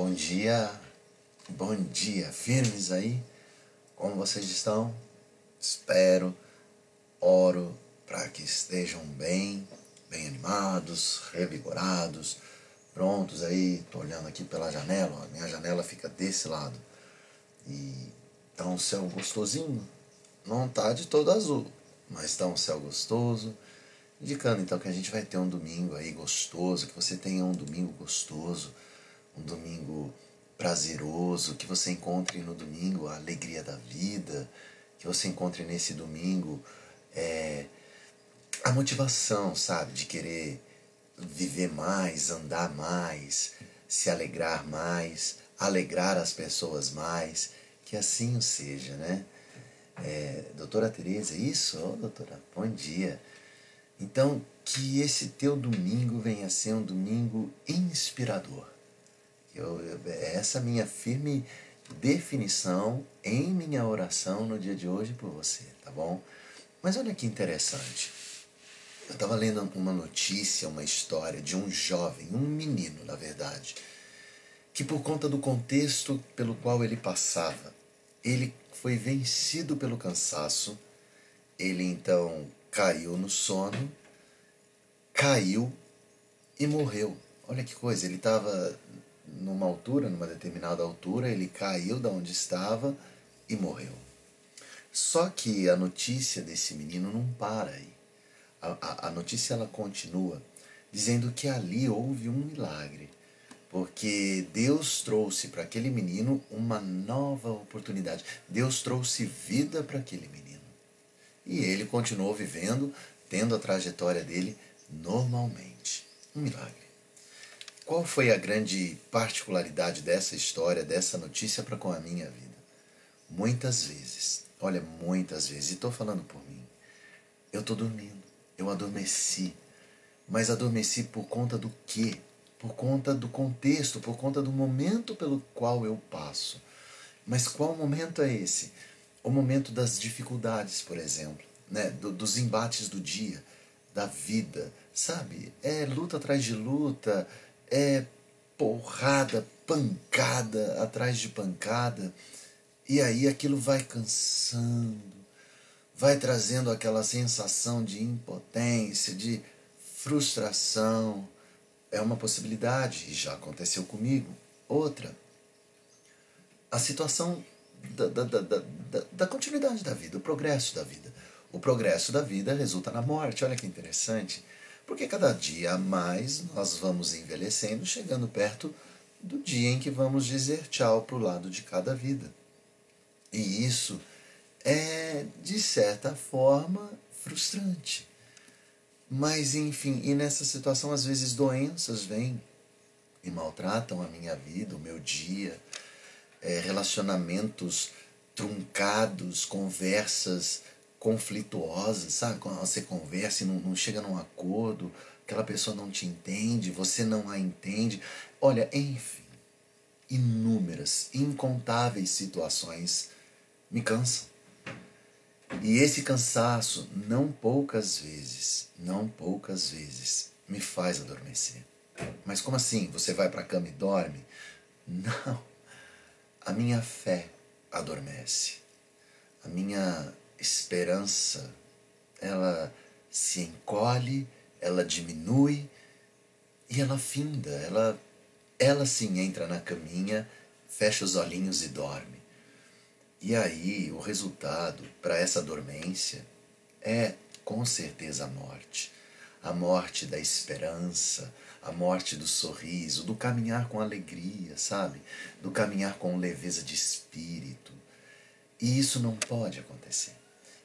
Bom dia, bom dia, firmes aí? Como vocês estão? Espero, oro para que estejam bem, bem animados, revigorados, prontos aí. Tô olhando aqui pela janela, ó, minha janela fica desse lado. E tá um céu gostosinho, não tá de todo azul, mas tá um céu gostoso. Indicando então que a gente vai ter um domingo aí gostoso, que você tenha um domingo gostoso um domingo prazeroso, que você encontre no domingo a alegria da vida, que você encontre nesse domingo é, a motivação, sabe, de querer viver mais, andar mais, se alegrar mais, alegrar as pessoas mais, que assim o seja, né? É, doutora Tereza, isso? Oh, doutora, bom dia. Então, que esse teu domingo venha a ser um domingo inspirador eu, essa é a minha firme definição em minha oração no dia de hoje por você, tá bom? Mas olha que interessante. Eu estava lendo uma notícia, uma história de um jovem, um menino, na verdade, que por conta do contexto pelo qual ele passava, ele foi vencido pelo cansaço, ele então caiu no sono, caiu e morreu. Olha que coisa, ele estava numa altura, numa determinada altura, ele caiu da onde estava e morreu. Só que a notícia desse menino não para aí. A, a, a notícia ela continua dizendo que ali houve um milagre, porque Deus trouxe para aquele menino uma nova oportunidade. Deus trouxe vida para aquele menino. E ele continuou vivendo, tendo a trajetória dele normalmente. Um milagre. Qual foi a grande particularidade dessa história, dessa notícia para com a minha vida? Muitas vezes, olha, muitas vezes, e estou falando por mim, eu estou dormindo, eu adormeci, mas adormeci por conta do quê? Por conta do contexto, por conta do momento pelo qual eu passo. Mas qual momento é esse? O momento das dificuldades, por exemplo, né? Do, dos embates do dia, da vida, sabe? É luta atrás de luta, é porrada, pancada atrás de pancada, e aí aquilo vai cansando, vai trazendo aquela sensação de impotência, de frustração. É uma possibilidade, e já aconteceu comigo. Outra, a situação da, da, da, da, da continuidade da vida, o progresso da vida. O progresso da vida resulta na morte. Olha que interessante. Porque cada dia mais nós vamos envelhecendo, chegando perto do dia em que vamos dizer tchau para o lado de cada vida. E isso é, de certa forma, frustrante. Mas, enfim, e nessa situação, às vezes doenças vêm e maltratam a minha vida, o meu dia, é, relacionamentos truncados, conversas conflituosas, sabe? Quando você conversa e não, não chega num acordo, aquela pessoa não te entende, você não a entende. Olha, enfim, inúmeras, incontáveis situações me cansam. E esse cansaço, não poucas vezes, não poucas vezes, me faz adormecer. Mas como assim? Você vai para a cama e dorme? Não. A minha fé adormece. A minha esperança, ela se encolhe, ela diminui e ela finda, ela, ela sim entra na caminha, fecha os olhinhos e dorme. E aí o resultado para essa dormência é com certeza a morte. A morte da esperança, a morte do sorriso, do caminhar com alegria, sabe? Do caminhar com leveza de espírito. E isso não pode acontecer.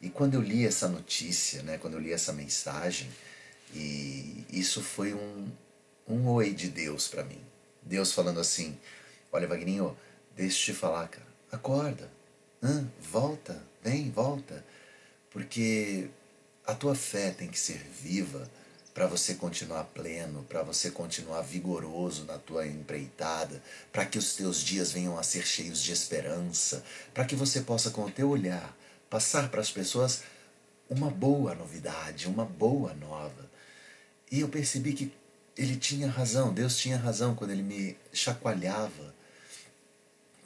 E quando eu li essa notícia, né, quando eu li essa mensagem, e isso foi um, um oi de Deus para mim. Deus falando assim: Olha, Vagninho, deixa eu te falar, cara, acorda, volta, vem, volta, porque a tua fé tem que ser viva para você continuar pleno, para você continuar vigoroso na tua empreitada, para que os teus dias venham a ser cheios de esperança, para que você possa, com o teu olhar, passar para as pessoas uma boa novidade, uma boa nova. E eu percebi que ele tinha razão, Deus tinha razão quando ele me chacoalhava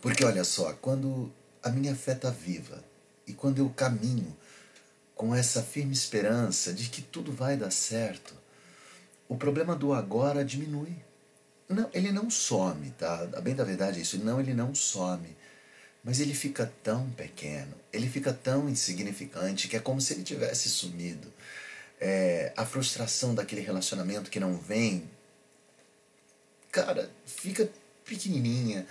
Porque olha só, quando a minha fé está viva e quando eu caminho com essa firme esperança de que tudo vai dar certo, o problema do agora diminui. Não, ele não some, tá? A bem da verdade é isso. Não, ele não some. Mas ele fica tão pequeno, ele fica tão insignificante que é como se ele tivesse sumido. É, a frustração daquele relacionamento que não vem, cara, fica pequenininha.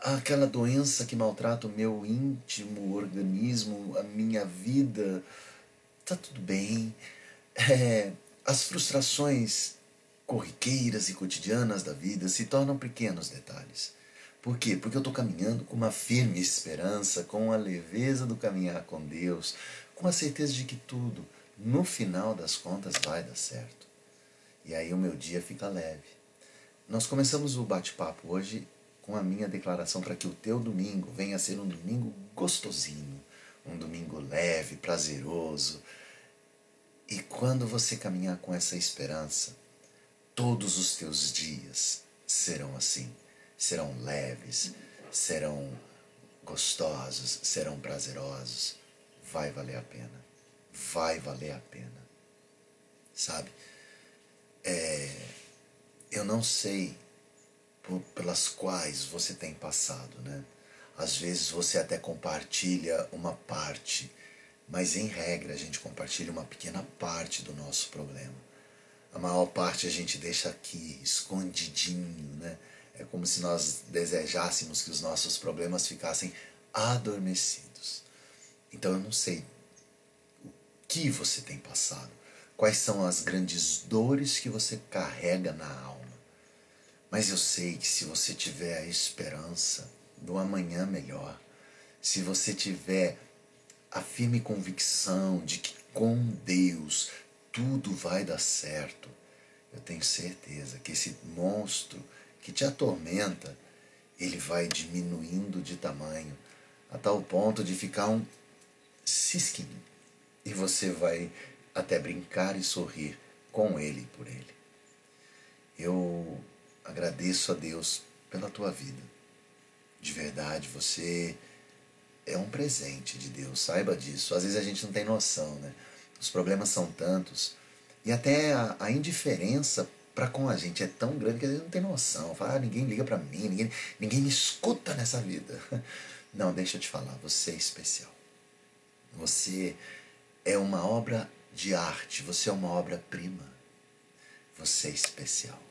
Aquela doença que maltrata o meu íntimo organismo, a minha vida, tá tudo bem. É, as frustrações corriqueiras e cotidianas da vida se tornam pequenos detalhes. Por quê? Porque eu estou caminhando com uma firme esperança, com a leveza do caminhar com Deus, com a certeza de que tudo, no final das contas, vai dar certo. E aí o meu dia fica leve. Nós começamos o bate-papo hoje com a minha declaração para que o teu domingo venha a ser um domingo gostosinho, um domingo leve, prazeroso. E quando você caminhar com essa esperança, todos os teus dias serão assim serão leves, serão gostosos, serão prazerosos. Vai valer a pena. Vai valer a pena. Sabe? É, eu não sei por, pelas quais você tem passado, né? Às vezes você até compartilha uma parte, mas em regra a gente compartilha uma pequena parte do nosso problema. A maior parte a gente deixa aqui, escondidinho, né? Como se nós desejássemos que os nossos problemas ficassem adormecidos. Então eu não sei o que você tem passado, quais são as grandes dores que você carrega na alma. Mas eu sei que se você tiver a esperança do amanhã melhor, se você tiver a firme convicção de que com Deus tudo vai dar certo, eu tenho certeza que esse monstro que te atormenta, ele vai diminuindo de tamanho, a tal ponto de ficar um cisquinho. E você vai até brincar e sorrir com ele por ele. Eu agradeço a Deus pela tua vida. De verdade, você é um presente de Deus, saiba disso. Às vezes a gente não tem noção, né? Os problemas são tantos e até a, a indiferença para com a gente é tão grande que a gente não tem noção. Fala, ah, ninguém liga para mim, ninguém, ninguém me escuta nessa vida. Não, deixa eu te falar, você é especial. Você é uma obra de arte, você é uma obra-prima. Você é especial.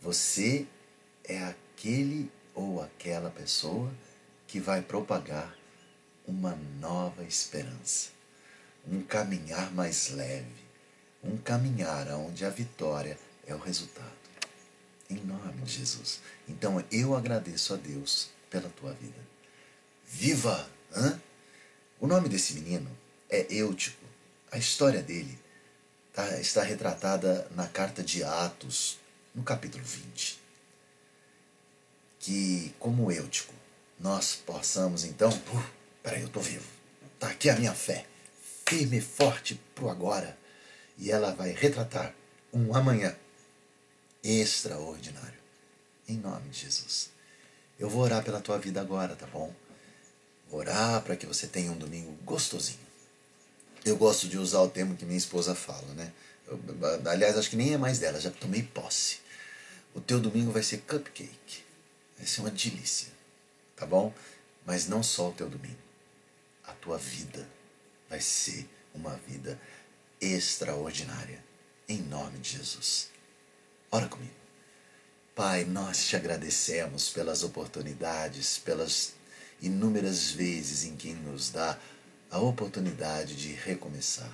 Você é aquele ou aquela pessoa que vai propagar uma nova esperança, um caminhar mais leve, um caminhar onde a vitória é o resultado. Em nome de Jesus. Então eu agradeço a Deus pela tua vida. Viva! Hã? O nome desse menino é Eutico. A história dele tá, está retratada na carta de Atos, no capítulo 20. Que, como Eutico, nós possamos então. Uh, peraí, eu estou vivo. Está aqui a minha fé, firme e forte pro agora. E ela vai retratar um amanhã extraordinário. Em nome de Jesus. Eu vou orar pela tua vida agora, tá bom? Vou orar para que você tenha um domingo gostosinho. Eu gosto de usar o termo que minha esposa fala, né? Eu, aliás, acho que nem é mais dela, já tomei posse. O teu domingo vai ser cupcake. Vai ser uma delícia, tá bom? Mas não só o teu domingo. A tua vida vai ser uma vida extraordinária. Em nome de Jesus. Ora comigo. Pai, nós te agradecemos pelas oportunidades, pelas inúmeras vezes em que nos dá a oportunidade de recomeçar.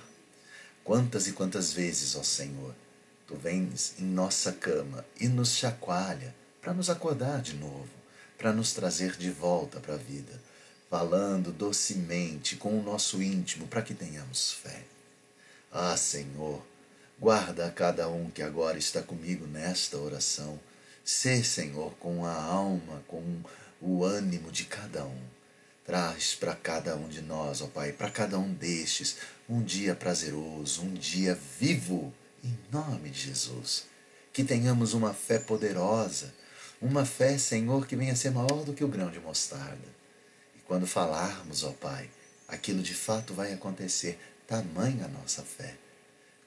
Quantas e quantas vezes, ó Senhor, tu vens em nossa cama e nos chacoalha para nos acordar de novo, para nos trazer de volta para a vida, falando docemente com o nosso íntimo para que tenhamos fé. Ah, Senhor, Guarda a cada um que agora está comigo nesta oração. Ser, Senhor, com a alma, com o ânimo de cada um. Traz para cada um de nós, ó Pai, para cada um destes, um dia prazeroso, um dia vivo, em nome de Jesus. Que tenhamos uma fé poderosa, Uma fé, Senhor, que venha a ser maior do que o grão de mostarda. E quando falarmos, ó Pai, aquilo de fato vai acontecer, tamanha a nossa fé.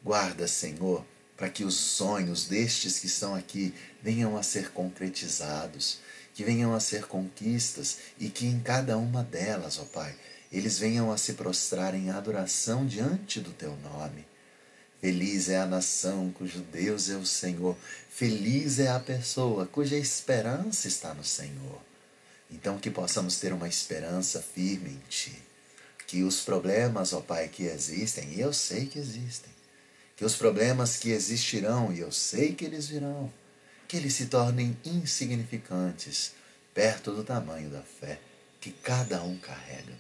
Guarda, Senhor, para que os sonhos destes que estão aqui venham a ser concretizados, que venham a ser conquistas e que em cada uma delas, ó Pai, eles venham a se prostrar em adoração diante do teu nome. Feliz é a nação cujo Deus é o Senhor. Feliz é a pessoa cuja esperança está no Senhor. Então, que possamos ter uma esperança firme em Ti. Que os problemas, ó Pai, que existem, e eu sei que existem, que os problemas que existirão, e eu sei que eles virão, que eles se tornem insignificantes perto do tamanho da fé que cada um carrega.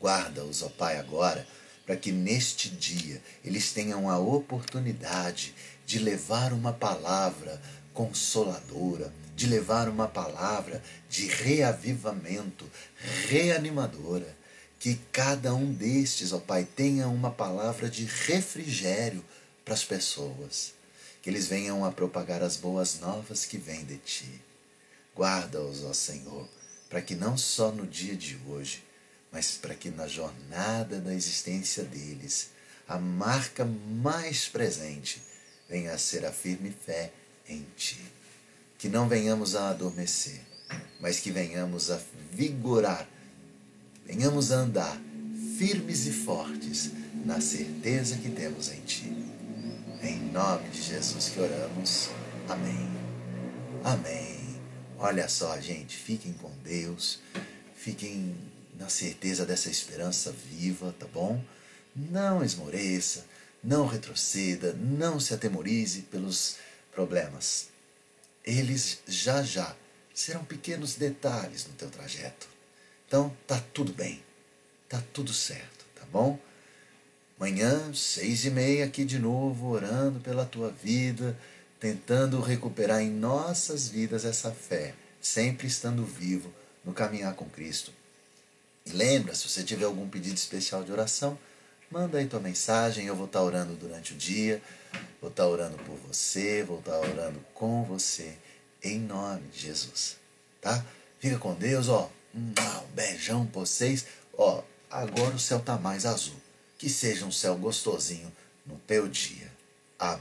Guarda-os, ó Pai, agora, para que neste dia eles tenham a oportunidade de levar uma palavra consoladora, de levar uma palavra de reavivamento, reanimadora que cada um destes, ó Pai, tenha uma palavra de refrigério para as pessoas. Que eles venham a propagar as boas novas que vêm de Ti. Guarda-os, ó Senhor, para que não só no dia de hoje, mas para que na jornada da existência deles, a marca mais presente venha a ser a firme fé em Ti. Que não venhamos a adormecer, mas que venhamos a vigorar venhamos a andar firmes e fortes na certeza que temos em Ti. Em nome de Jesus que oramos. Amém. Amém. Olha só, gente, fiquem com Deus, fiquem na certeza dessa esperança viva, tá bom? Não esmoreça, não retroceda, não se atemorize pelos problemas. Eles já já serão pequenos detalhes no teu trajeto. Então, tá tudo bem. Tá tudo certo, tá bom? Amanhã, seis e meia, aqui de novo, orando pela tua vida, tentando recuperar em nossas vidas essa fé, sempre estando vivo no caminhar com Cristo. E lembra, se você tiver algum pedido especial de oração, manda aí tua mensagem, eu vou estar orando durante o dia, vou estar orando por você, vou estar orando com você, em nome de Jesus, tá? Fica com Deus, ó. Um beijão pra vocês. Ó, agora o céu tá mais azul. Que seja um céu gostosinho no teu dia. Amém.